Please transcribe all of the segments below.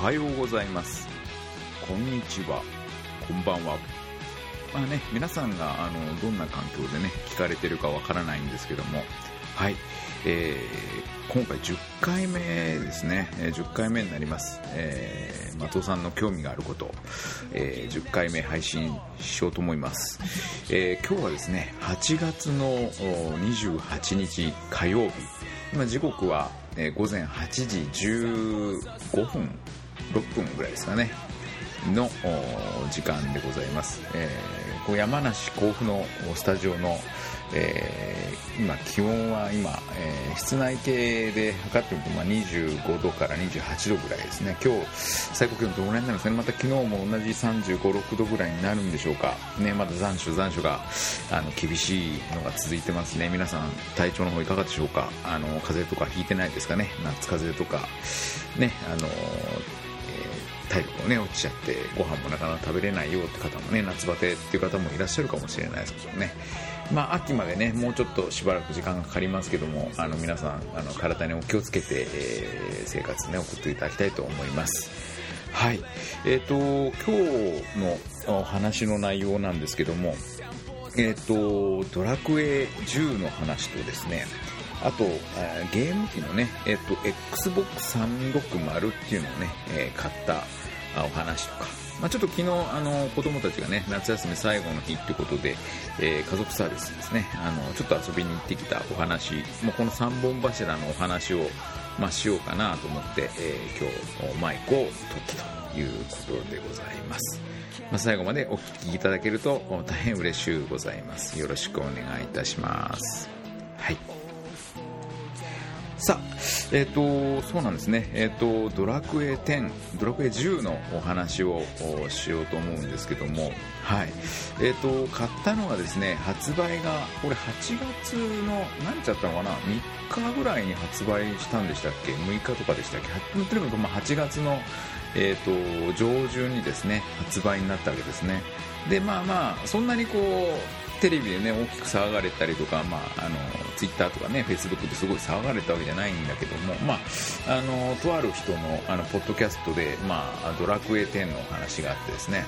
はようございます。こんにちは。こんばんは。まあね皆さんがあのどんな環境でね聞かれてるかわからないんですけども。はい、えー、今回10回目ですね、え、10回目になります、えー、松尾さんの興味があること、えー、10回目配信しようと思います、えー、今日はですね8月の28日火曜日。今時刻は、午前8時15分。6分ぐらいですかね。の時間でございます、えーこう山梨甲府のスタジオの、えー今気温は今、えー室内計で測ってみると、まあ、25度から28度ぐらいですね。今日最高気温どのぐらいになるんですかね。また昨日も同じ35、6度ぐらいになるんでしょうか。ねまだ残暑残暑があの厳しいのが続いてますね。皆さん体調の方いかがでしょうか。あの風邪とかひいてないですかね。夏風邪とか。ねあの体力もね落ちちゃってご飯もなかなか食べれないよって方もね夏バテっていう方もいらっしゃるかもしれないですけどね。まあ秋までねもうちょっとしばらく時間がかかりますけどもあの皆さんあの体にお気をつけて、えー生活ね送っていただきたいと思います。はい。えっ、と今日のお話の内容なんですけどもえっ、とドラクエ10の話とですねあと、ゲーム機のね、えっと、Xbox360 っていうのをね、え買ったお話とか、まあ、ちょっと昨日、あの、子供たちがね、夏休み最後の日ってことで、えー家族サービスですね、あの、ちょっと遊びに行ってきたお話、もうこの3本柱のお話を、まあ、しようかなと思って、えー今日、マイクを取ったということでございます。まあ、最後までお聞きいただけると大変嬉しゅうございます。よろしくお願いいたします。はい。さあ、えっ、と、そうなんですね。えっ、と、ドラクエ10、ドラクエ10のお話をおしようと思うんですけども、はい。えっ、と、買ったのはですね、発売が、これ8月の、何ちゃったのかな ?3 日ぐらいに発売したんでしたっけ ?6 日とかでしたっけ？とにかくまあ8月の、えっ、と、上旬にですね、発売になったわけですね。で、まあまあ、そんなにこう、テレビでね大きく騒がれたりとか、まあ、あのツイッターとかねフェイスブックですごい騒がれたわけじゃないんだけども、まあ、あのとある人のあのポッドキャストで、まあ、ドラクエ10の話があってですね。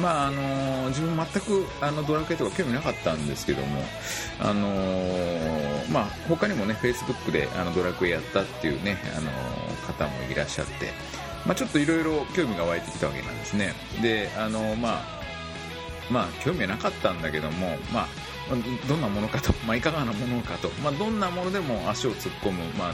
まああの自分全くあのドラクエとか興味なかったんですけども、あのまあ、他にもねフェイスブックであのドラクエやったっていうね、あの方もいらっしゃって、まあ、ちょっといろいろ興味が湧いてきたわけなんですね。であのまあまあ、興味はなかったんだけども、まあ、どんなものかと、まあ、いかがなものかと、まあ、どんなものでも足を突っ込む、まあ、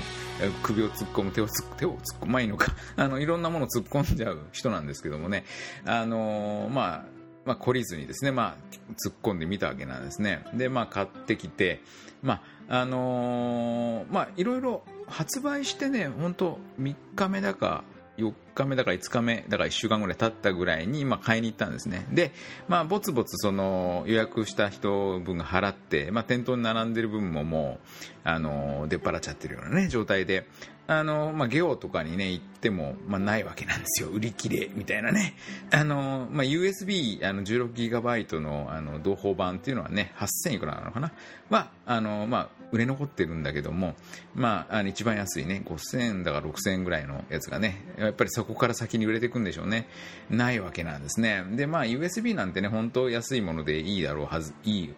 首を突っ込む、手を突っ手を突っ込む、まあいいのか、あの、いろんなものを突っ込んじゃう人なんですけどもね、あのまあ、まあ、懲りずにですね、まあ、突っ込んでみたわけなんですね。で、まあ、買ってきて、まあ、あのまあ、いろいろ発売してね、本当3日目だか、4日目だから5日目だから1週間ぐらい経ったぐらいに、まあ、買いに行ったんですね。で、まあ、ぼつぼつその予約した人分が払って、まあ、店頭に並んでる分ももうあの出っ払っちゃってるような、ね、状態であの、まあ、ゲオとかに、ね、行っても、まあ、ないわけなんですよ。売り切れみたいなね。あの、まあ、USB あの 16GB のあの同封版っていうのはね8000いくらなのかな。はあの、まあ、売れ残ってるんだけども、まあ、あの一番安いね5000円だから6000円ぐらいのやつがねやっぱりそこから先に売れていくんでしょうねないわけなんですねでまあ USB なんてね本当安いものでいいだろうはずいい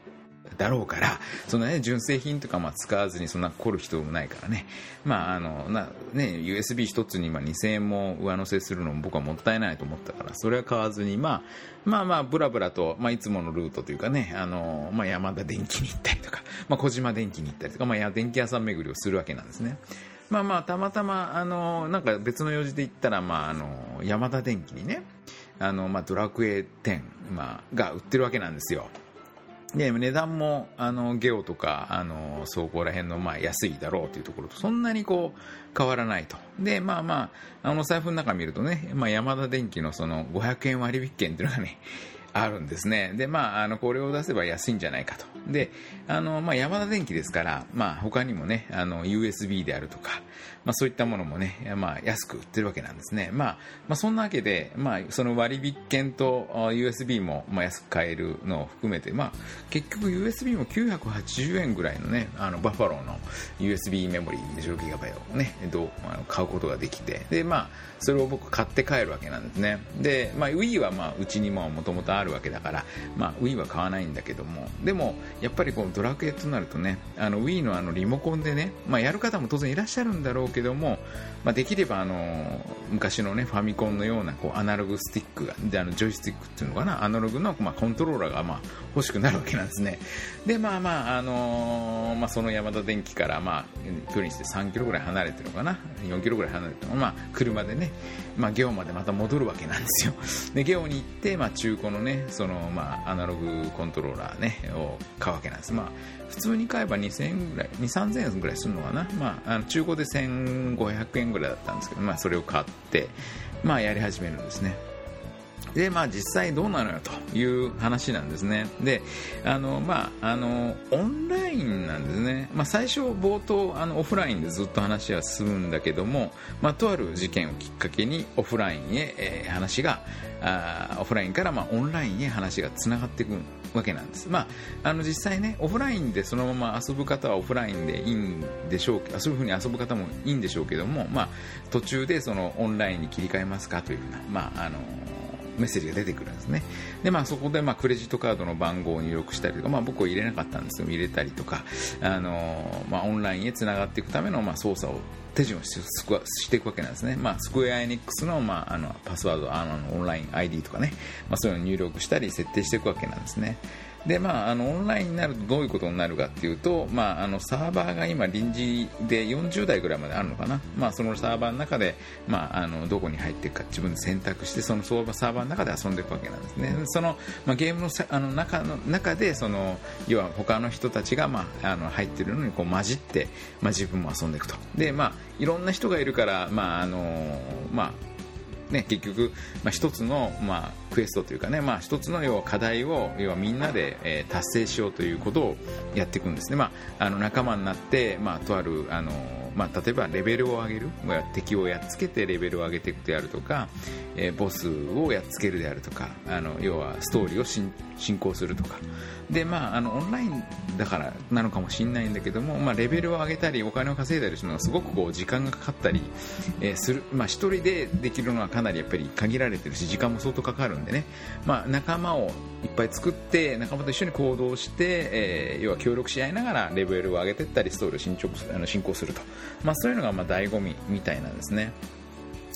だろうから、そのね、純正品とかまあ使わずにそんな凝る必要もないからね。まああの、な、ね、USB 一つにまあ2000円も上乗せするのも僕はもったいないと思ったから、それは買わずに、まあ、まあまあ、ブラブラと、まあいつものルートというかね、あの、まあ山田電機に行ったりとか、まあ小島電機に行ったりとか、まあ電気屋さん巡りをするわけなんですね。まあまあ、たまたま、あの、なんか別の用事で行ったら、まああの、山田電機にね、あの、まあドラクエ10、まあ、が売ってるわけなんですよ。で値段もあのゲオとかあのそこら辺のまあ安いだろうというところとそんなにこう変わらないとでまあまああの財布の中見るとね、まあ、山田電機のその500円割引券っていうのがねあるんですね。で、まあ、あの、これを出せば安いんじゃないかと。で、あの、まあ、山田電機ですから、まあ、他にもね、あの、USB であるとか、まあ、そういったものもね、まあ、安く売ってるわけなんですね。まあ、まあ、そんなわけで、まあ、その割引券と USB も、まあ、安く買えるのを含めて、まあ、結局 USB も980円ぐらいのね、あの、バッファローの USB メモリー 10GB をね、どう、あ買うことができて、で、まあ、それを僕買って帰るわけなんですね。で、まあ、Wii はまあ、うちにもともとあるわけだから、まあ、Wii は買わないんだけども、でも、やっぱりこのドラクエとなるとね、あの Wii のあのリモコンでね、まあ、やる方も当然いらっしゃるんだろうけども、まあ、できればあの昔のねファミコンのようなこうアナログスティックがであのジョイスティックっていうのかなアナログの、まあ、コントローラーがまあ欲しくなるわけなんですねでまあまああのー、まあ、そのヤマダ電機からまあ距離にして3キロぐらい離れてるのかな。4キロぐらい離れてるのまあ車でねまあゲオまでまた戻るわけなんですよ。でゲオに行ってまあ中古のねそのまあアナログコントローラーねを買うわけなんです。まあ普通に買えば2000円ぐらい2 3000円ぐらいするのかな。まああの中古で1500円ぐらいだったんですけどまあそれを買ってまあやり始めるんですね。で、まあ実際どうなのよという話なんですね。で、あの、まあ、あの、オンラインなんですね。まあ最初冒頭、あの、オフラインでずっと話は進むんだけども、まあとある事件をきっかけにオフラインへ、えー、話が、あオフラインからまあオンラインへ話がつながっていくわけなんです。まあ、あの実際ね、オフラインでそのまま遊ぶ方はオフラインでいいんでしょうけど、そういうふうに遊ぶ方もいいんでしょうけども、まあ途中でそのオンラインに切り替えますかというふうな、まああのメッセージが出てくるんですね。で、まあそこでまあクレジットカードの番号を入力したりとか、まあ僕は入れなかったんですけど、入れたりとか、あの、まあオンラインへつながっていくためのまあ操作を手順をしていくわけなんですね。まあ、スクエアエニックスの,、まあ、あのパスワードあのオンライン ID とかね、まあ、そういうのを入力したり設定していくわけなんですね。でまあ、あのオンラインになるとどういうことになるかっていうと、まあ、あのサーバーが今臨時で40台ぐらいまであるのかな、まあ、そのサーバーの中で、まあ、あのどこに入っていくか自分で選択してそのサーバーの中で遊んでいくわけなんですね。その、まあ、ゲームのあの中の中でその要は他の人たちが、まあ、あの入っているのにこう混じって、まあ、自分も遊んでいくと。で、まあ、いろんな人がいるから、まああのまあね、結局、まあ、一つの、まあ、クエストというかね、まあ、一つの要は課題を要はみんなで、えー、達成しようということをやっていくんですね、まあ、あの仲間になって、まあ、とあるあの、まあ、例えばレベルを上げる敵をやっつけてレベルを上げていくであるとか、えー、ボスをやっつけるであるとかあの要はストーリーを進行するとか。で、まあ、あのオンラインだからなのかもしれないんだけども、まあ、レベルを上げたりお金を稼いだりするのがすごくこう時間がかかったり、えー、する、まあ、1人でできるのはかなりやっぱり限られてるし時間も相当かかるんでね、まあ、仲間をいっぱい作って仲間と一緒に行動して、えー、要は協力し合いながらレベルを上げていったりストーリーを進捗あの進行すると、まあ、そういうのがまあ醍醐味みたいなんですね。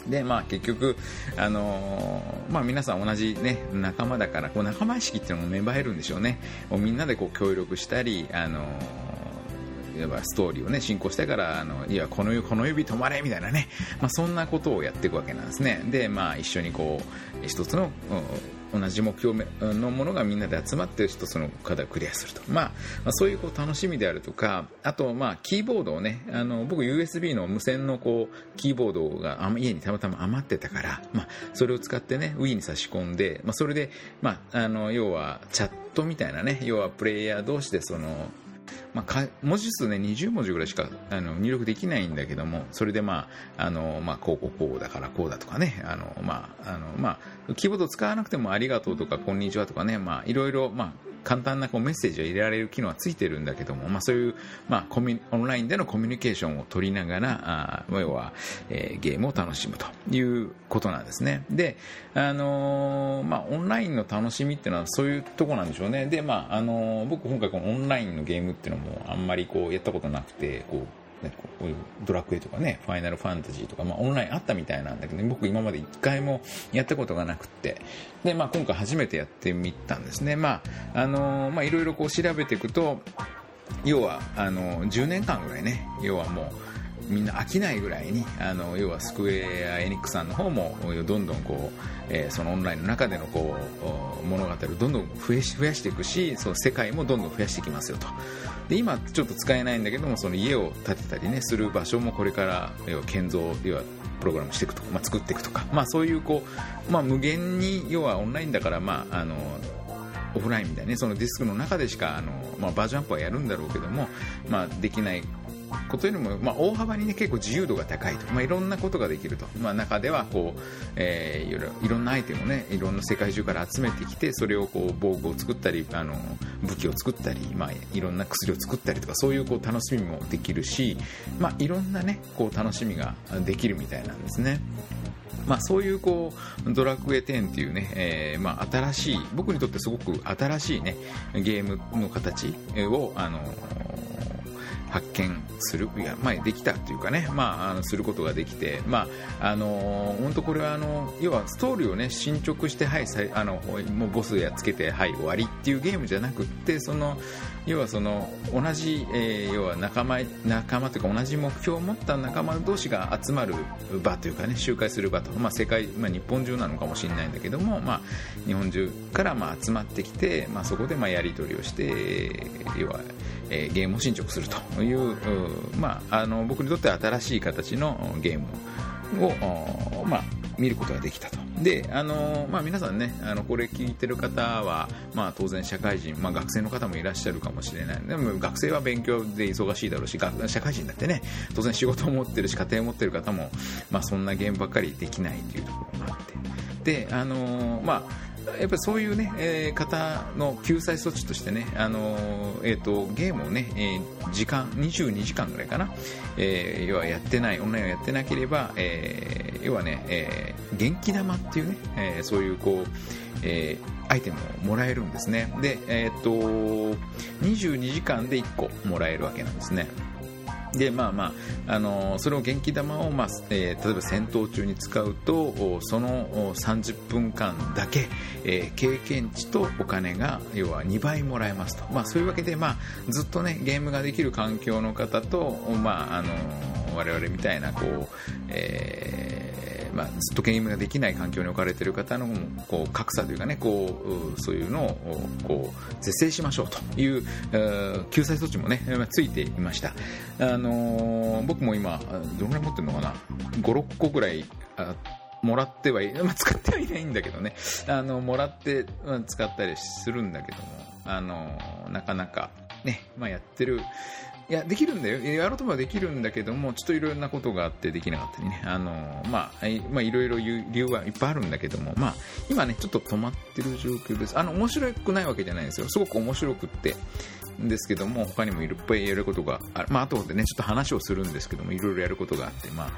で、まあ結局、あのー、まあ皆さん同じね、仲間だから、こう仲間意識っていうのも芽生えるんでしょうね。みんなでこう協力したり、あのーいわばストーリーをね進行してからあのいやこのこの指止まれみたいなね、まあ、そんなことをやっていくわけなんですねでまあ一緒にこう一つの同じ目標のものがみんなで集まってるとその課題をクリアすると、まあ、まあ、そういうこう楽しみであるとかあと、まあ、キーボードをねあの僕 USB の無線のこうキーボードが家にたまたま余ってたから、まあ、それを使ってね Wii に差し込んで、まあ、それで、まあ、あの要はチャットみたいなね要はプレイヤー同士でそのまあ、文字数ね20文字ぐらいしかあの入力できないんだけどもそれでまああのまあこうこうこうだからこうだとかねあのまああのまあキーボード使わなくてもありがとうとかこんにちはとかねまあいろいろまあ簡単なこうメッセージを入れられる機能はついてるんだけども、まあ、そういう、まあ、コミオンラインでのコミュニケーションを取りながらあ要は、えー、ゲームを楽しむということなんですね。で、あのー、まあ、オンラインの楽しみっていうのはそういうとこなんでしょうね。で、まああのー、僕今回このオンラインのゲームっていうのもあんまりこうやったことなくてこうね、こういうドラクエとかね、ファイナルファンタジーとか、まあ、オンラインあったみたいなんだけど、僕今まで一回もやったことがなくて、で、まあ、今回初めてやってみたんですね。まあ、あのー、まあ、いろいろこう調べていくと、要は、あのー、10年間ぐらいね、要はもう、みんな飽きないぐらいにあの要はスクエア・エニックさんの方もどんどんこう、えー、そのオンラインの中でのこう物語をどんどん増やし増やしていくしその世界もどんどん増やしていきますよと。で今ちょっと使えないんだけどもその家を建てたりねする場所もこれから要は建造要はプログラムしていくとか、まあ、作っていくとか、まあ、そういうこう、まあ、無限に要はオンラインだから、まあ、あのオフラインみたいな、ね、そのディスクの中でしかあの、まあ、バージョンアップはやるんだろうけども、まあ、できないことよりも、まあ、大幅に、ね、結構自由度が高いと、まあ、いろんなことができると、まあ、中ではこう、えー、いろいろんなアイテムを、ね、いろんな世界中から集めてきてそれをこう防具を作ったりあの武器を作ったり、まあ、いろんな薬を作ったりとかそういうこう楽しみもできるし、まあ、いろんな、ね、こう楽しみができるみたいなんですね。まあ、そういうこうドラクエ10っていうね、えー、まあ、新しい僕にとってすごく新しいねゲームの形をあの発見するいや、まあ、できたというかね、まあ、あのすることができて、まあ、あの本当これはあの要はストーリーをね進捗してはいあのもうボスやっつけてはい終わりっていうゲームじゃなくってその要はその同じ、えー、要は仲間仲間というか同じ目標を持った仲間同士が集まる場というかね集会する場と、まあ、世界、まあ、日本中なのかもしれないんだけども、まあ、日本中からまあ集まってきて、まあ、そこでまあやり取りをして要はえー、ゲームを進捗するという、まあ、あの僕にとっては新しい形のゲームを、まあ、見ることができたと。で、あのまあ、皆さんね、あのこれ聞いてる方は、まあ、当然社会人、まあ、学生の方もいらっしゃるかもしれない。でも学生は勉強で忙しいだろうし、社会人だってね、当然仕事を持ってるし、家庭を持ってる方も、まあ、そんなゲームばっかりできないというところもあって。で、あのまあやっぱりそういうね、えー、方の救済措置としてね、あのー、えーと、ゲームをね、えー、時間22時間ぐらいかな、えー、要はやってないオンラインをやってなければ、えー、要はね、えー、元気玉っていうね、えー、そういうこう、えー、アイテムをもらえるんですね。で、えーと、と22時間で1個もらえるわけなんですね。でまあまあ、あのそれを元気玉を、まあえー、例えば戦闘中に使うとその30分間だけ、えー、経験値とお金が要は2倍もらえますと、まあ、そういうわけで、まあ、ずっと、ね、ゲームができる環境の方と、まあ、あの我々みたいなこう、えーまあ、ずっとゲームができない環境に置かれている方のこう格差というかねこうそういうのをこう是正しましょうという救済措置もね ついていました、あのー、僕も今どのぐらい持ってるのかな？56個ぐらいあもらってはい、まあ、使ってはいないんだけどね。あのもらって、使ったりするんだけども、あの、なかなかね、まあ、やってるいや、できるんだよ。やろうと思えばできるんだけども、ちょっといろんなことがあってできなかったりね。あの、まあ、まあ、いろいろ理由はいっぱいあるんだけども、まあ、今ね、ちょっと止まってる状況です。あの、面白くないわけじゃないんですよ。すごく面白くって。ですけども、他にもいっぱいやることがある。まあ、後でね、ちょっと話をするんですけども、いろいろやることがあって、まあ、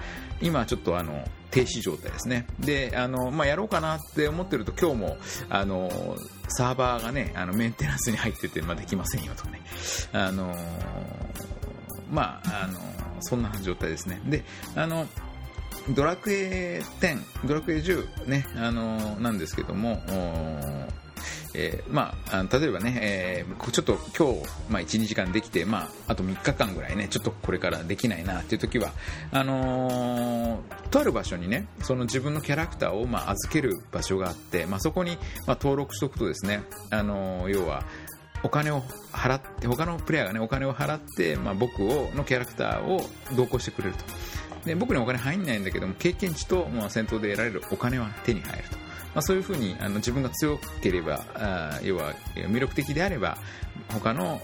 今ちょっとあの、停止状態ですね。で、あの、まあ、やろうかなって思ってると、今日も、あの、サーバーがね、あの、メンテナンスに入ってて、まあ、できませんよとかね。あのまあ、あの、そんな状態ですね。で、あの、ドラクエ10、ドラクエ10ね、あの、なんですけども、えー、まあ、例えばね、えー、ちょっと今日、まあ、1、2時間できて、まあ、あと3日間ぐらいね、ちょっとこれからできないなっていう時は、あのー、とある場所にね、その自分のキャラクターを、まあ、預ける場所があって、まあ、そこに、まあ、登録しておくとですね、あのー、要は、お金を払って、他のプレイヤーがね、お金を払って、まあ、僕を、のキャラクターを同行してくれると。で、僕にお金入んないんだけども、経験値と、まあ、戦闘で得られるお金は手に入ると。まあ、そういうふうにあの自分が強ければあ要は魅力的であれば他の、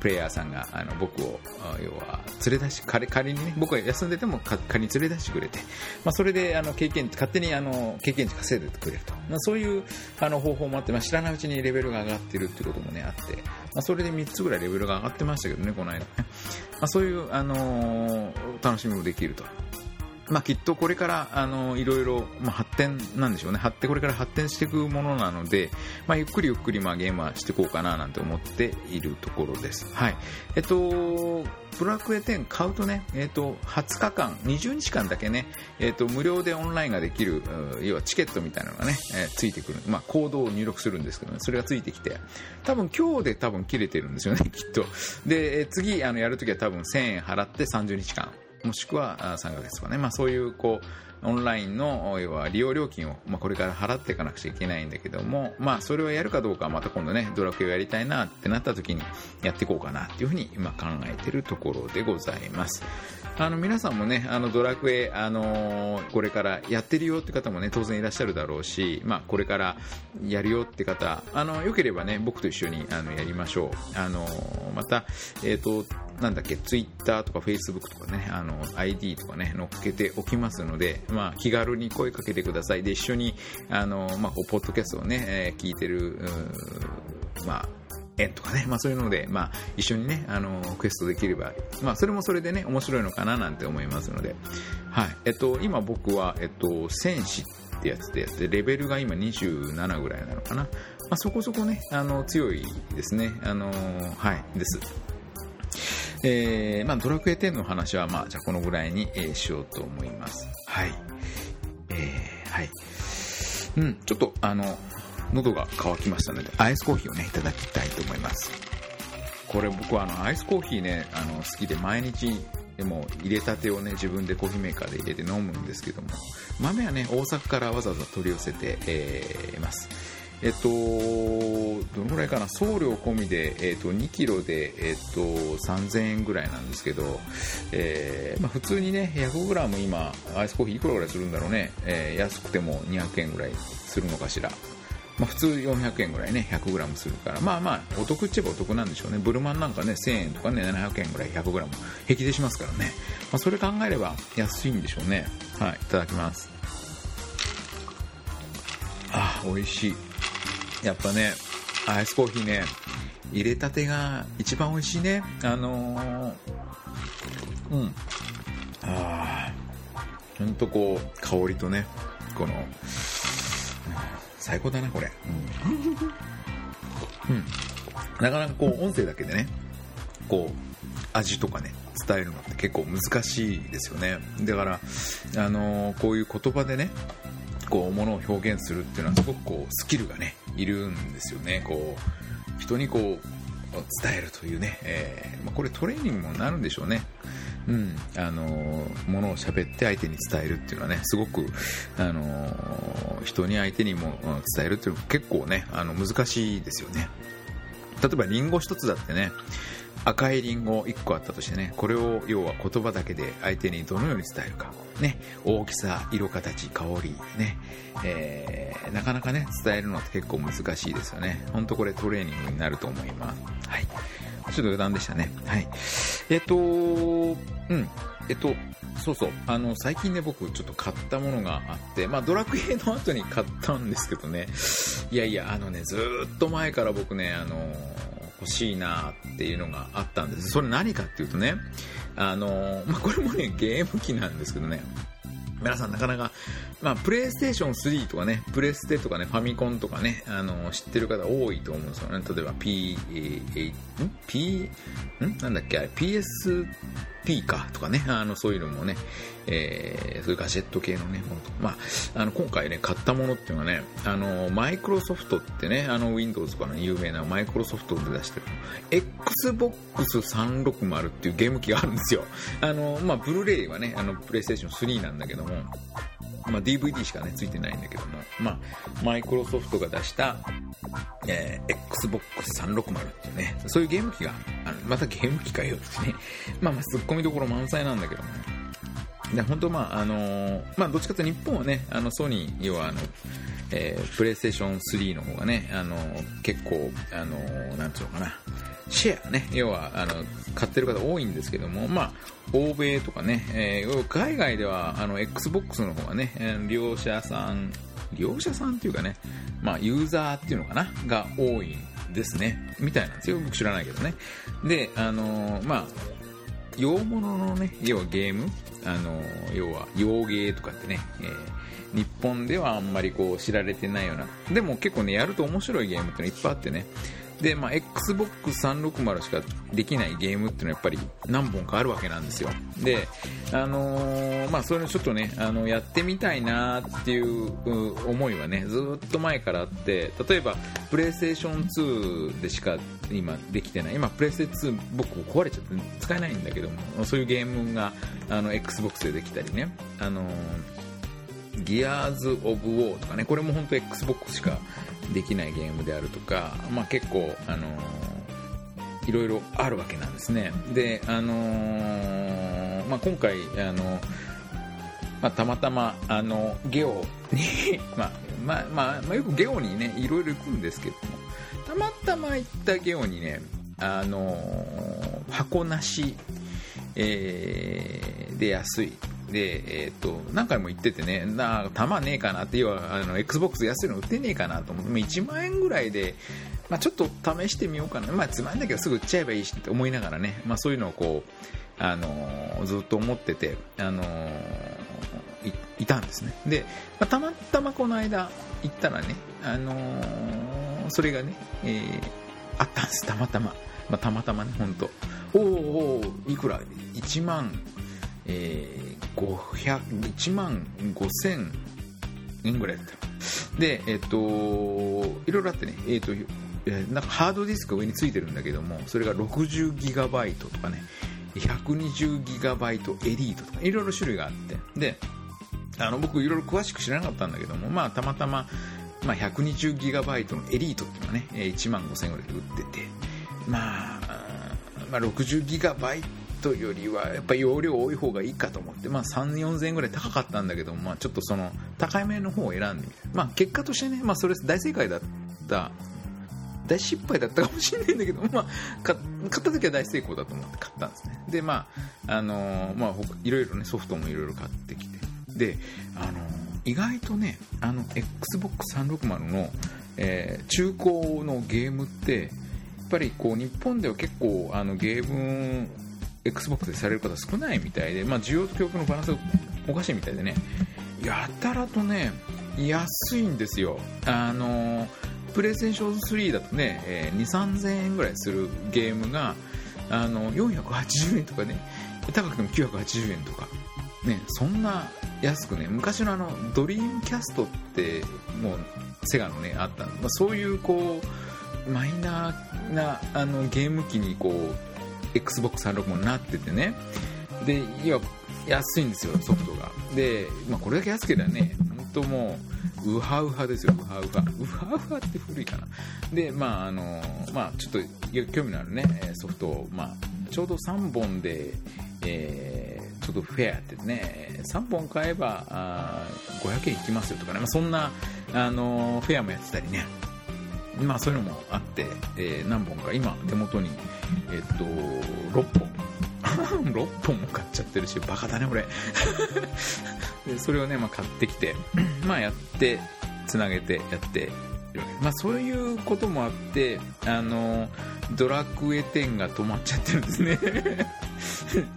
プレイヤーさんがあの僕を要は連れ出し仮にね僕が休んでても仮に連れ出してくれて、まあ、それであの経験勝手にあの経験値稼いでくれると、まあ、そういうあの方法もあって、まあ、知らないうちにレベルが上がってるっていうこともねあって、まあ、それで3つぐらいレベルが上がってましたけどねこの間ね、まあ、そういう、あのー、楽しみもできると。まあ、きっとこれからあのいろいろ、まあ、発展なんでしょうね発展これから発展していくものなので、まあ、ゆっくりゆっくり、まあ、ゲームはしていこうかななんて思っているところです。はいえっとブラックエ10買うとね、えっと、20日間、20日間だけね、えっと、無料でオンラインができる、要はチケットみたいなのがね、えー、ついてくる。まあ、コードを入力するんですけどね、それがついてきて、多分今日で多分切れてるんですよね、きっと。で、次、あの、やるときは多分1000円払って30日間もしくは3ヶ月とかね、まあ、そういうこうオンラインの要は利用料金を、まあ、これから払っていかなくちゃいけないんだけども、まあ、それをやるかどうかはまた今度ねドラクエをやりたいなってなった時にやっていこうかなっていうふうに今考えてるところでございます。あの皆さんもねあのドラクエ、あのー、これからやってるよって方もね当然いらっしゃるだろうし、まあ、これからやるよって方あのよければね僕と一緒にあのやりましょう。あのー、また、えーとなんだっけ、ツイッターとかフェイスブックとかね、あの、ID とかね、載っけておきますので、まあ、気軽に声かけてください。で、一緒に、あの、まあ、こう、ポッドキャストをね、えー、聞いてる、まあ、縁とかね、まあそういうので、まあ一緒にね、あの、クエストできれば、まあそれもそれでね、面白いのかななんて思いますので、はい。えっと、今僕は、えっと、戦士ってやつでやって、レベルが今27ぐらいなのかな。まあそこそこね、あの、強いですね。あの、はい、です。えー、まあ、ドラクエ10の話は、まあ、じゃあこのぐらいに、えー、しようと思います。はい。えー、はい。うん、ちょっと、あの、喉が渇きましたので、アイスコーヒーをね、いただきたいと思います。これ僕はあの、アイスコーヒーね、あの、好きで毎日、でも入れたてをね、自分でコーヒーメーカーで入れて飲むんですけども、豆はね、大阪からわざわざ取り寄せて、えー、ます。えっと、どのぐらいかな、送料込みで、えっと、2キロで、えっと、3000円ぐらいなんですけど、えー、まあ、普通にね、100グラム今、アイスコーヒーいくらぐらいするんだろうね、えー、安くても200円ぐらいするのかしら。まあ、普通400円ぐらいね、100グラムするから、まあまあ、お得っちゃえばお得なんでしょうね。ブルマンなんかね、1000円とかね、700円ぐらい100グラム平気でしますからね。まあ、それ考えれば安いんでしょうね。はい、いただきます。あ、美味しい。やっぱね、アイスコーヒーね、入れたてが一番美味しいね。あのー、うん。ああ、ほんとこう、香りとね、この、最高だな、これ。うん。うん。なかなかこう、音声だけでね、こう、味とかね、伝えるのって結構難しいですよね。だから、あのー、こういう言葉でね、こう、ものを表現するっていうのはすごくこう、スキルがね、いるんですよね。こう、人にこう、伝えるというね、えー、まあ、これトレーニングもなるんでしょうね。うん、あのものを喋って相手に伝えるっていうのはね、すごく、あの人に相手にも伝えるっていうのは結構ね、あの難しいですよね。例えばリンゴ一つだってね、赤いリンゴ1個あったとしてね、これを要は言葉だけで相手にどのように伝えるか。ね、大きさ、色、形、香り、ね、えー、なかなかね、伝えるのって結構難しいですよね。ほんとこれトレーニングになると思います。はい。ちょっと余談でしたね。はい。えっと、うん。えっと、そうそう。あの、最近ね、僕ちょっと買ったものがあって、まあ、ドラクエの後に買ったんですけどね。いやいや、あのね、ずっと前から僕ね、あの、欲しいなっていうのがあったんです。それ何かっていうとね、あの、まあ、これもね、ゲーム機なんですけどね、皆さんなかなか、まあ、プレイステーション3とかね、プレステとかね、ファミコンとかね、あの、知ってる方多いと思うんですよね。例えば P、えん？P、ん？なんだっけ？あれ ?PS、PSP かとかね、あの、そういうのもね、えー、そういうガジェット系のね、ものとまあ、あの、今回ね、買ったものっていうのはね、あの、マイクロソフトってね、あの、Windows とかの有名なマイクロソフトで出してる、Xbox 360っていうゲーム機があるんですよ。あの、まあ、ブルーレイはね、あの、プレイステーション3なんだけども、まあ、DVD しかね、ついてないんだけども、まあ、マイクロソフトが出した、えー、Xbox 360っていうね、そういうゲーム機が、あのまたゲーム機かよってね、まあ、まあ、突っ込みどころ満載なんだけども、で本当まああのー、まあどっちかというと日本はねあのソニー要はあのえー、プレイステーション3の方がね、あのー、結構、あのー、なんつうのかな、シェアね、要は、あの、買ってる方多いんですけども、まあ、欧米とかね、えー、海外では、あの、Xbox の方がね、利用者さん、利用者さんっていうかね、まあ、ユーザーっていうのかな、が多いんですね。みたいなんですよ。僕知らないけどね。で、あのまあ、洋物のね、要はゲーム、あの要は洋芸とかってね、えー、日本ではあんまりこう知られてないような、でも結構ね、やると面白いゲームってのいっぱいあってね、で、まあ、XBOX360 しかできないゲームっていうのはやっぱり何本かあるわけなんですよ。であのー、まあそれちょっとねあのやってみたいなっていう思いはねずっと前からあって例えばプレイステーション2でしか今できてない。今プレイステ2僕壊れちゃって使えないんだけどもそういうゲームがあの XBOX でできたりね。あのギアーズ・オブ・ウォーとかねこれも本当 XBOX しかできないゲームであるとか、まあ、結構、あの、いろいろあるわけなんですね。で、あのー、まあ、今回、あのまあ、たまたまあのゲオに まあまあまあ、よくゲオにねいろいろ行くんですけどもたまたま行ったゲオにねあの箱なし、えー、で安い。で、えーと、何回も言っててね、な弾ねえかなって、要はあの XBOX 安いの売ってねえかなと思って、1万円ぐらいで、まあ、ちょっと試してみようかな、まあ、つまんないけどすぐ売っちゃえばいいしって思いながらね、まあ、そういうのをこう、あのー、ずっと思ってて、あのー、いたんですね。で、まあ、たまたまこの間行ったらね、あのー、それがね、えー、あったんです、たまたま。まあ、たまたまね、本当おおいくら ?1 万、えー1万5000円ぐらいだった。で、えっ、と、いろいろあってね、えっ、と、なんかハードディスクが上についてるんだけども、それが 60GB とかね、120GB エリートとか、いろいろ種類があって、で、あの僕いろいろ詳しく知らなかったんだけども、まあたまたま、まあ、120GB のエリートっていうのがね、1万5000円ぐらいで売ってて、まあ、まあ、60GB トよりはやっぱ容量多い方がいいかと思って、まあ、3、4000円ぐらい高かったんだけど、まあ、ちょっとその高めの方を選んでみた、まあ、結果としてね、まあ、それ大正解だった大失敗だったかもしれないんだけど、まあ、買った時は大成功だと思って買ったんですね。でまああのー、まあいろいろねソフトもいろいろ買ってきて。であのー、意外とねあの XBOX360 の、えー、中古のゲームってやっぱりこう日本では結構あのゲーム XBOX でされる方少ないみたいで、まあ、需要と供給のバランスがおかしいみたいでね、やたらとね、安いんですよ。あのプレイステーション3だとね、えー、2、3000円ぐらいするゲームが、あの、480円とかね、高くても980円とか、ね、そんな安くね、昔のあの、ドリームキャストって、もう、セガのね、あったまあ、そういうこう、マイナーなあのゲーム機にこう Xbox360 になっててね。でいや安いんですよソフトが。で、まあ、これだけ安ければね本当もうウハウハですよウハウハ。ウハウハって古いかな。でまああのまあちょっと興味のあるねソフトを、まあ、ちょうど3本で、えー、ちょっとフェアってね3本買えばあ500円いきますよとかね、まあ、そんなあのフェアもやってたりね。まあそういうのもあって、えー、何本か今手元にえっと、6本。6本も買っちゃってるし、バカだね、俺。でそれをね、まあ、買ってきて、まあ、やって、つなげてやってまあ、そういうこともあって、あの、ドラクエ10が止まっちゃってるんですね。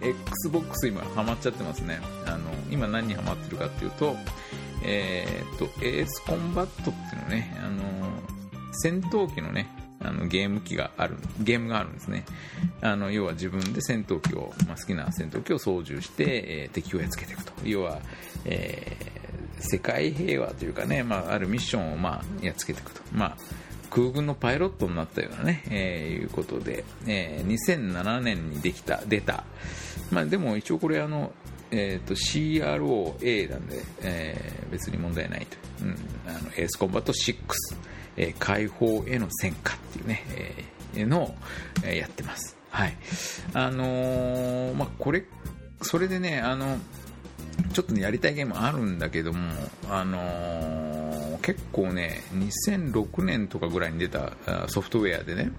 Xbox 今ハマっちゃってますね。あの、今何にハマってるかっていうと、えー、っと、エースコンバットっていうのね、あの、戦闘機のね、あのゲーム機がある、ゲームがあるんですね。あの要は自分で戦闘機を、まあ、好きな戦闘機を操縦して、えー、敵をやっつけていくと。要は、えー、世界平和というかね、まあ、あるミッションを、まあ、やっつけていくと。まあ空軍のパイロットになったようなね、えー、いうことで、えー、2007年にできた、出た。まあでも一応これあの、えーと、CROA なんで、えー、別に問題ないと。うん、あのエースコンバット6。え、解放への戦果っていうね、え、のを、え、やってます。はい。あのー、まあ、これ、それでね、あの、ちょっとね、やりたいゲームあるんだけども、あのー、結構ね、2006年とかぐらいに出たソフトウェアでね、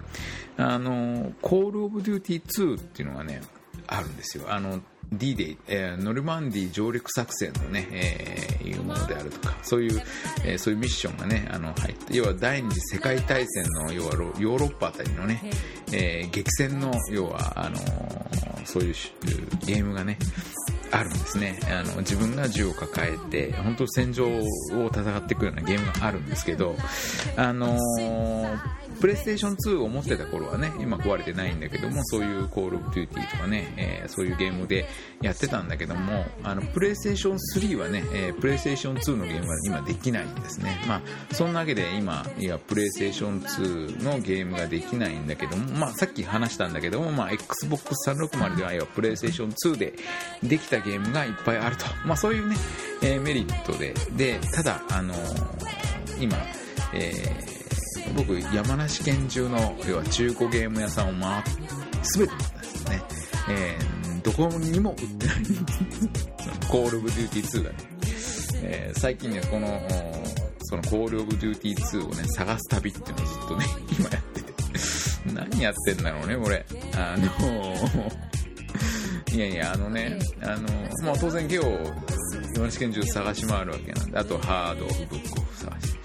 あのー、コールオブデューティー2っていうのがね、あるんですよ。あの、D-Day、えー、ノルマンディ上陸作戦のね、えー、いうものであるとか、そういう、えー、そういうミッションがね、あの、入って、要は第二次世界大戦の、要はヨーロッパあたりのね、えー、激戦の、要は、あのー、そういうゲームがね、あるんですね。あの、自分が銃を抱えて、本当戦場を戦っていくようなゲームがあるんですけど、あのープレイステーション2を持ってた頃はね、今壊れてないんだけども、そういうコールオブデューティーとかね、えー、そういうゲームでやってたんだけども、あの、プレイステーション3はね、えー、プレイステーション2のゲームは今できないんですね。まあ、そんなわけで今、いや、プレイステーション2のゲームができないんだけども、まあ、さっき話したんだけども、まあ、Xbox 360では、要はプレイステーション2でできたゲームがいっぱいあると。まあ、そういうね、えー、メリットで、で、ただ、あの今、えー僕山梨県中の要は中古ゲーム屋さんを回って全てですね、えー、どこにも売ってないコール・オブ・デューティー2がね、えー、最近ねこのそのコール・オブ・デューティー2をね探す旅っていうのをずっとね今やってて何やってんだろうねこれあのーいやいやあのねあの、まあ、当然ゲオ山梨県中探し回るわけなんであとハードオフブックを探し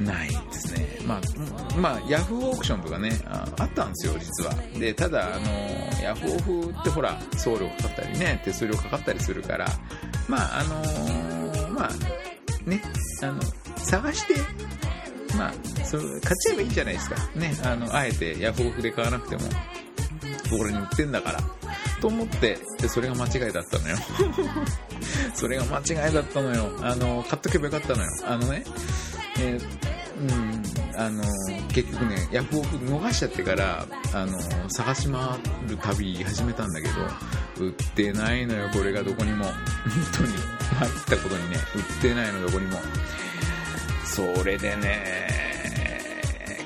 ないですね。まあ、まあ、ヤフーオークションとかね、ああったんですよ、実は。で、ただ、あの、ヤフオフってほら、送料かかったりね、手数料かかったりするから、まあ、あのー、まあ、ね、あの、探して、まあ、そ買っちゃえばいいじゃないですか。ね、あの、あえてヤフオフで買わなくても、これに売ってんだから。と思って、で、それが間違いだったのよ。それが間違いだったのよ。あの、買っとけばよかったのよ。あのね、えー、うん、あの結局ねヤフオク逃しちゃってからあの探し回る旅始めたんだけど売ってないのよこれがどこにも。本当に。入ったことにね売ってないのどこにも。それでね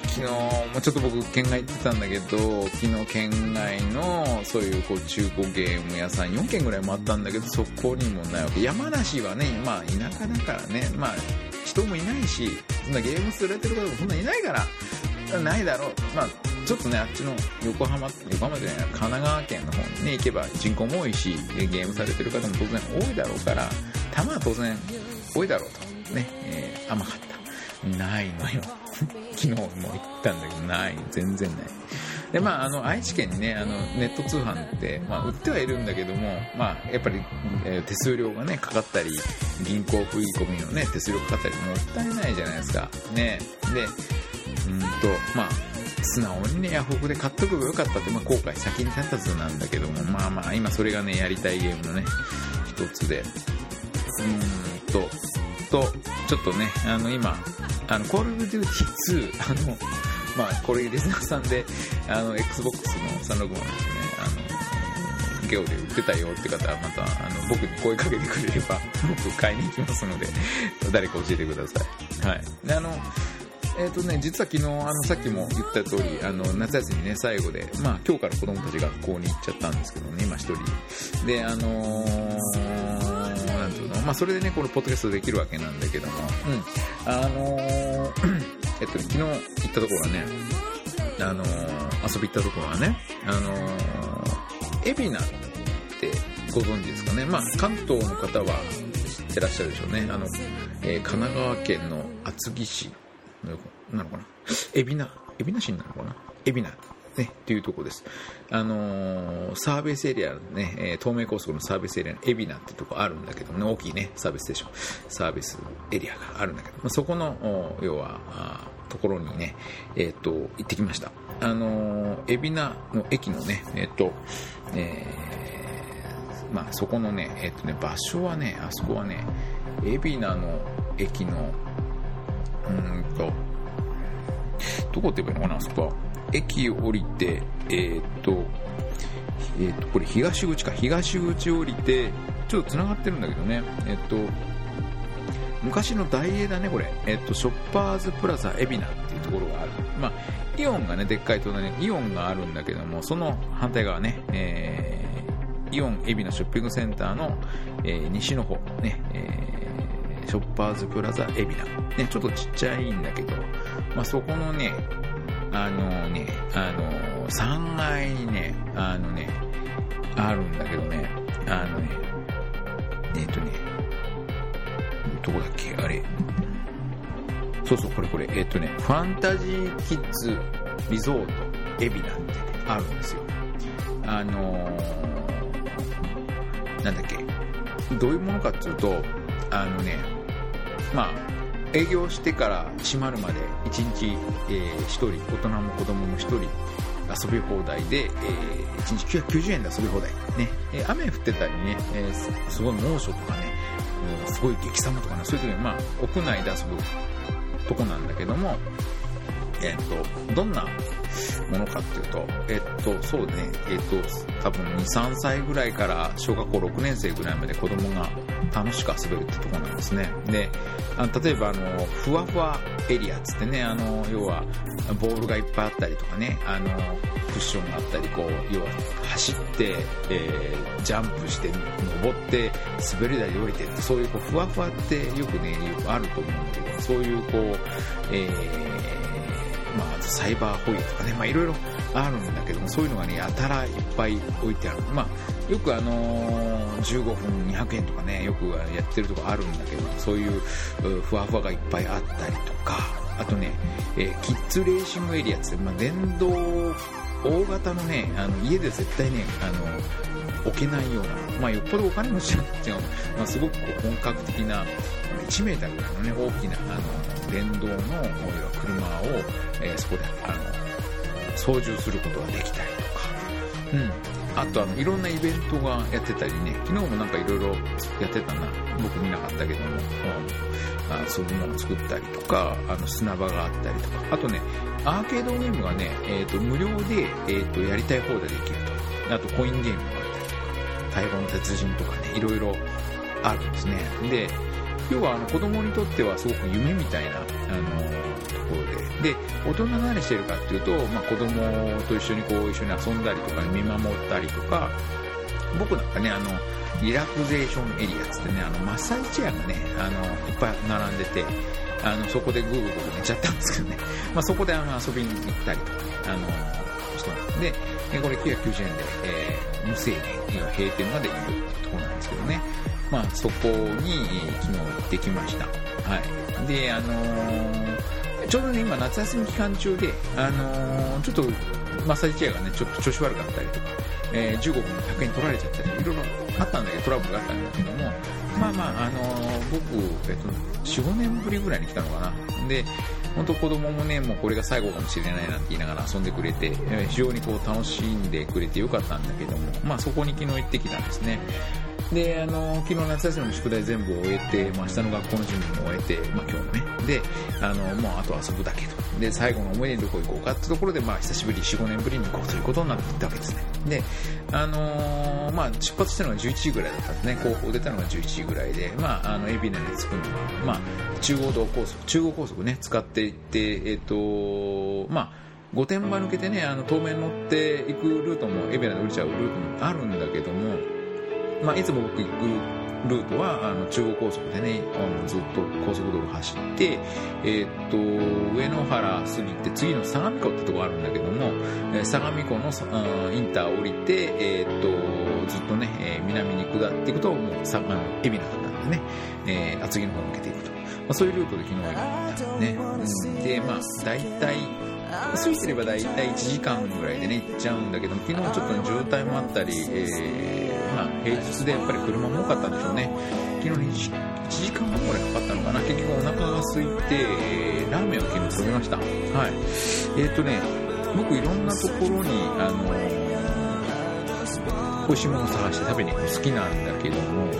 昨日もちょっと僕県外行ってたんだけど昨日県外のそういうこう中古ゲーム屋さん4軒ぐらいもあったんだけどそこにもないわけ。山梨はねまあ田舎だからねまあ人もいないしそんなゲームするれてる方もそんないないからないだろう。まあちょっとねあっちの横浜横浜じゃない神奈川県の方にね行けば人口も多いしゲームされてる方も当然多いだろうから球は当然多いだろうと。ね、えー、甘かった。ないのよ。昨日も行ったんだけどない。全然ない。でまあ、あの愛知県にねあのネット通販って、まあ、売ってはいるんだけども、まあ、やっぱり、えー、手数料がねかかったり銀行振り込みのね手数料かかったりもったいないじゃないですか。ね。でうんとまあ素直にねヤフオクで買っとけばよかったって、まあ、後悔先に立たずなんだけどもまあまあ今それがねやりたいゲームのね一つで。うんととちょっとねあの今あのコールオブデューティー2あのまあ、これ、リスナーさんで、あの、Xbox の360ですね、あの、ゲオで売ってたよって方は、また、あの、僕に声かけてくれれば、僕買いに行きますので、誰か教えてください。はい。で、あの、えっ、ー、とね、実は昨日、あの、さっきも言った通り、あの、夏休みね、最後で、まあ、今日から子供たち学校に行っちゃったんですけどね、今一人。で、あのー、なんていうの、まあ、それでね、このポッドキャストできるわけなんだけども、うん。あのーえっと、昨日行ったところはね、あのー、遊び行ったところはね、あのー、海老名ってご存知ですかね。まあ、関東の方は知ってらっしゃるでしょうね。あの、えー、神奈川県の厚木市のなのかな海老名、海老名市なのかな海老名。ね、っていうとこです。あのー、サービスエリアね、えー、東名高速のサービスエリアの海老名ってとこあるんだけど、ね、大きいね、サービスステーション、サービスエリアがあるんだけど、まあ、そこの、要は、ところにね、えっ、ー、と、行ってきました。あの、海老名の駅のね、えっ、ー、と、えー、まあ、そこのね、えっ、とね、場所はね、あそこはね、海老名の駅の、うんと、どこって言えばいいのかな、あそこは。駅降りて、えっ、と、えっ、と、これ東口か、東口降りて、ちょっと繋がってるんだけどね、えっ、と、昔の大英だね、これ。えっと、ショッパーズプラザ海老名っていうところがある。まあ、イオンがね、でっかい隣にイオンがあるんだけども、その反対側ね、えー、イオン海老名ショッピングセンターの、えー、西の方、ね、えー、ショッパーズプラザ海老名。ね、ちょっとちっちゃいんだけど、まあ、そこのね、あのね、あの3階にね、あのね、あるんだけどね、あのね、えっ、とね、どこだっけ？あれ。そうそう、これこれ。えっとね、ファンタジーキッズリゾートエビナってあるんですよ。あのー、なんだっけ？どういうものかっていうと、あのね、まあ、営業してから閉まるまで1日、えー、1人大人も子供も1人遊び放題で、えー、1日990円で遊び放題。ね。えー、雨降ってたりね、えー、すごい猛暑とかね、うん、すごい激寒とかね、そういう時に、まあ、屋内で遊ぶとこなんだけども、えっ、ー、と、どんなものかっていうと、えっと、そうね、えっと、多分2、3歳ぐらいから小学校6年生ぐらいまで子供が楽しく遊べるってとこなんですね。で、あの例えばあの、ふわふわエリアつってね、あの、要は、ボールがいっぱいあったりとかね、あの、クッションがあったり、こう、要は、走って、えー、ジャンプして、登って、滑り台で降りてって、そういうこう、ふわふわってよくね、よくあると思うんだけど、そういうこう、えー、まあ、サイバーホイールとかね、まあ、いろいろあるんだけども、そういうのがね、やたらいっぱい置いてある。まあ、よくあのー、15分200円とかね、よくやってるとこあるんだけど、そういうふわふわがいっぱいあったりとか、あとね、えー、キッズレーシングエリアって、まあ、電動、大型のね、あの家で絶対ね、あの、置けないような、まあ、よっぽどお金持ちなんですよ。まあ、すごくこう本格的な、1メーターぐらいのね、大きな、あの、電動の車を、えー、そこで、あの、操縦することができたりとか、うん。あとあの、いろんなイベントがやってたりね、昨日もなんかいろいろやってたな。僕見なかったけども、うん、あそういうものを作ったりとか、あの、砂場があったりとか、あとね、アーケードゲームがね、えっ、ー、と、無料で、えっ、ー、と、やりたい放題できると。あと、コインゲームがあったりとか、太鼓の鉄人とかね、いろいろあるんですね。で、要はあの子供にとってはすごく夢みたいな、あのところで。で、大人何してるかっていうと、まあ、子供と一緒にこう一緒に遊んだりとか、見守ったりとか、僕なんかね、あの、リラクゼーションエリアつってね、あの、マッサージチェアがね、あの、いっぱい並んでて、あの、そこでグーグーグ寝ちゃったんですけどね、まあ、そこであの、遊びに行ったりとかね、あの、人なんで、これ990円で、えー、無制限、閉店まで行くってところなんですけどね。まあ、そこに昨日行ってきました。はい。で、あのー、ちょうどね、今夏休み期間中で、あのー、ちょっと、マッサージチェアがね、ちょっと調子悪かったりとか、えー、15分100円取られちゃったり、いろいろあったんだけど、トラブルがあったんだけども、まあまあ、あのー、僕、えっと、4、5年ぶりぐらいに来たのかな。で、本当子供もね、もうこれが最後かもしれないなんて言いながら遊んでくれて、非常にこう楽しんでくれてよかったんだけども、まあそこに昨日行ってきたんですね。で、あの、昨日夏休みの宿題全部終えて、まあ、明日の学校の準備も終えて、まあ、今日もね。で、あの、もうあと遊ぶだけと。で、最後の思い出にどこ行こうかってところで、まあ、久しぶり、4、5年ぶりに行こうということになったわけですね。で、あのー、まあ、出発したのが11時ぐらいだったんですね。高校出たのが11時ぐらいで、まあ、あの、海老名に着くのは、まあ、中央道高速、中央高速ね、使っていって、えっ、ー、と、まあ、御殿場抜けてね、あの、当面乗っていくルートも、海老名で降りちゃうルートもあるんだけども、まあ、いつも僕行くルートは、あの、中央高速でね、あのずっと高速道路走って、えー、っと、上野原過ぎて、次の相模湖ってとこあるんだけども、え相模湖のインター降りて、えー、っと、ずっとね、えー、南に下っていくと、もう、さあの、海老名なんでね、えー、厚木の方に抜けていくと。まあ、そういうルートで昨日は行ったね。うん、で、まあ、大体、過ぎてれば大体1時間ぐらいでね、行っちゃうんだけども、昨日ちょっと、ね、渋滞もあったり、えーまあ、平日でやっぱり車も多かったんでしょうね。昨日に1時間半ぐらいかかったのかな。結局お腹が空いて、え、ラーメンを昨日食べました。はい。えっ、ー、とね、僕いろんなところに、あの、美味しいものを探して食べに行くの好きなんだけども、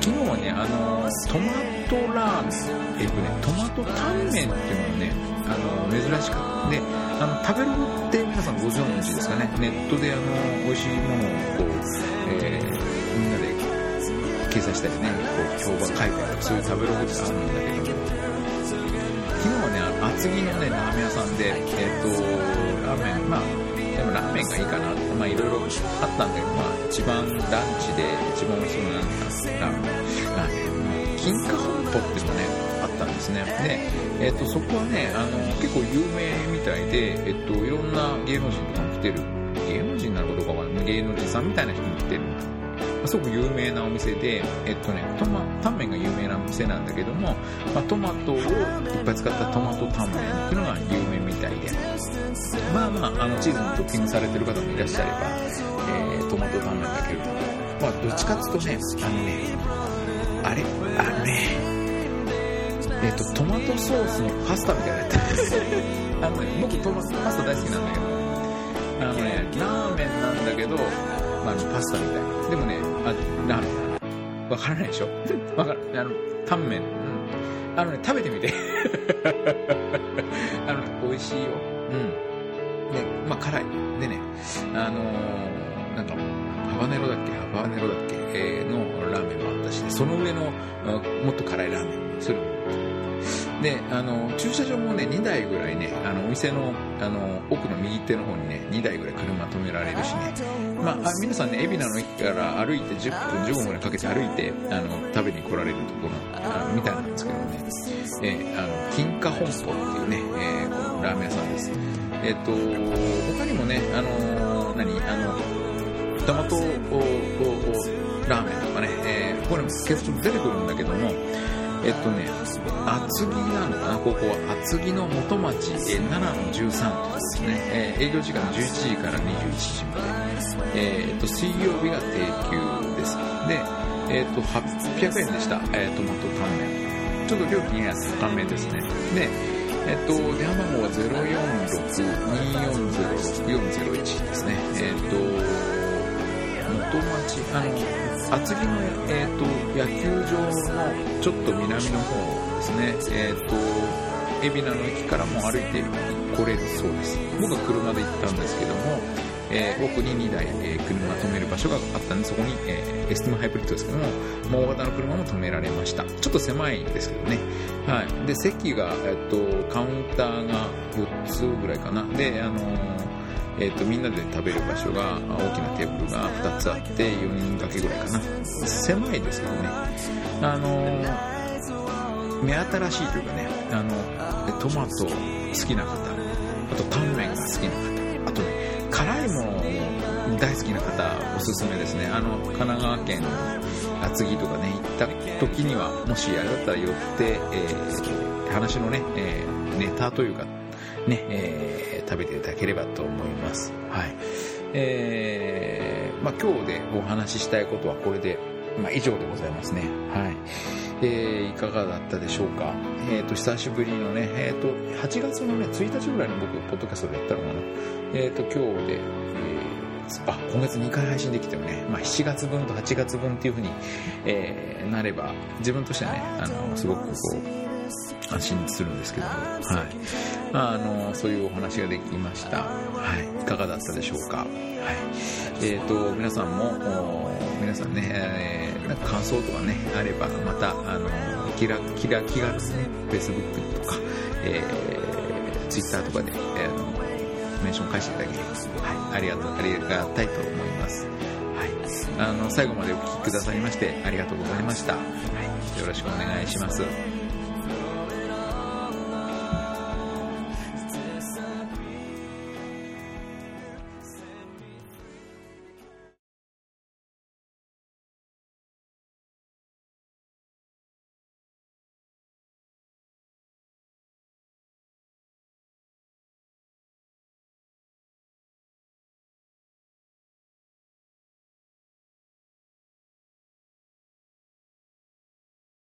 昨日はね、あの、トマトラーメン、えっ、とね、トマトタンメンっていうのがね、あの珍しかった。で、あの、食べログって皆さんご存知ですかね？ネットであの、美味しいものをこう、えー、みんなで掲載したりね、こう、評判書いたりとか、そういう食べログってあるんだけど、昨日はね、厚木のね、ラーメン屋さんで、えっ、ー、と、ラーメン、まあ、でもラーメンがいいかなって、まあいろいろあったんだけど、まあ一番ランチで一番美味しそうなラーメン、ラーメン、金華本舗っていうのね、ですね。で、えっ、ー、と、そこはね、あの、結構有名みたいで、えっ、ー、と、いろんな芸能人とかも来てる芸能人なのかどうかわかんない。芸能人さんみたいな人も来てる。すごく有名なお店で、えっとね、トマ、タンメンが有名な店なんだけども、まあ、トマトをいっぱい使ったトマトタンメンっていうのが有名みたいで、まあまあ、あの、チーズにトッピングされてる方もいらっしゃれば、えー、トマトタンメンだけるまあ、どっちかっていうとね、あのね、あれ、あのね、えっ、とトマトソースのパスタみたいなやつ。あのね僕トマパスタ大好きなんだけど。あのねラーメンなんだけど、まあ、パスタみたいな。でもねあラーメン。わからないでしょ？わかる。あのタンメン、うん、あのね食べてみて。あのね美味しいよ。うん。ねまあ辛い。でねあのー、なんかハバネロだっけ？ハバネロだっけ、えー、のラーメンもあったし、その上のもっと辛いラーメンそれもであの駐車場もね2台ぐらいねあのお店のあの奥の右手の方にね2台ぐらい車止められるしね、まあ、皆さんね海老名の駅から歩いて10分15分ぐらいかけて歩いてあの食べに来られるところあのみたいなんですけどね、え、あの金華本舗っていうね、えー、このラーメン屋さんです。えっ、ー、と他にもねあの何あのトマトラーメンとかね、えー、これも結構出てくるんだけどもえっとね、厚木なのかな、ここは厚木の元町、え7の13ですね、えー、営業時間11時から21時まで、えー、っと水曜日が定休です。で、えー、っと800円でした、えー、トマトタンメン。ちょっと料金が高めですね。で、えっと、電話番号は046-240-6401ですね。えっと、元町、あの、厚木の、えーと、野球場のちょっと南の方ですね、えっ、ー、と、海老名の駅からも歩いて来れるそうです。僕は車で行ったんですけども、えー、奥に2台、えー、車止める場所があったんで、そこに、えー、エスティマハイブリッドですけども、大型の車も止められました。ちょっと狭いんですけどね。はい。で、席が、えっ、と、カウンターが4つぐらいかな。で、あのーえーと、みんなで食べる場所が大きなテーブルが2つあって4人掛けぐらいかな。狭いですけどね。あの目新しいというかねあのトマト好きな方あとタンメンが好きな方あとね辛いもの大好きな方おすすめですね。あの神奈川県の厚木とかね行った時にはもしあれだったら寄って、えー、話のね、えー、ネタというかね、えー、食べていただければと思います。はい。えー、まあ今日でお話ししたいことはこれで、まあ以上でございますね。はい。えー、いかがだったでしょうか。えっ、ー、と、久しぶりのね、えっ、ー、と、8月のね、1日ぐらいに僕、ポッドキャストでやったのかな。えっ、ー、と、今日で、えー、あ、今月2回配信できたよね。まあ、7月分と8月分っていう風に、えー、なれば、自分としてはね、あの、すごくこう、安心するんですけども、はい。あの、そういうお話ができました。はい。いかがだったでしょうか？はい。え、ー、と、皆さんも、皆さんね、えー、なんか感想とかね、あれば、また、あの、気ら、気ら、気軽にね、Facebook とか、えー、Twitter とかで、えー、メンション返していただければ、はい。ありがとう、ありがたいと思います。はい。あの、最後までお聴きくださいまして、ありがとうございました。はい。よろしくお願いします。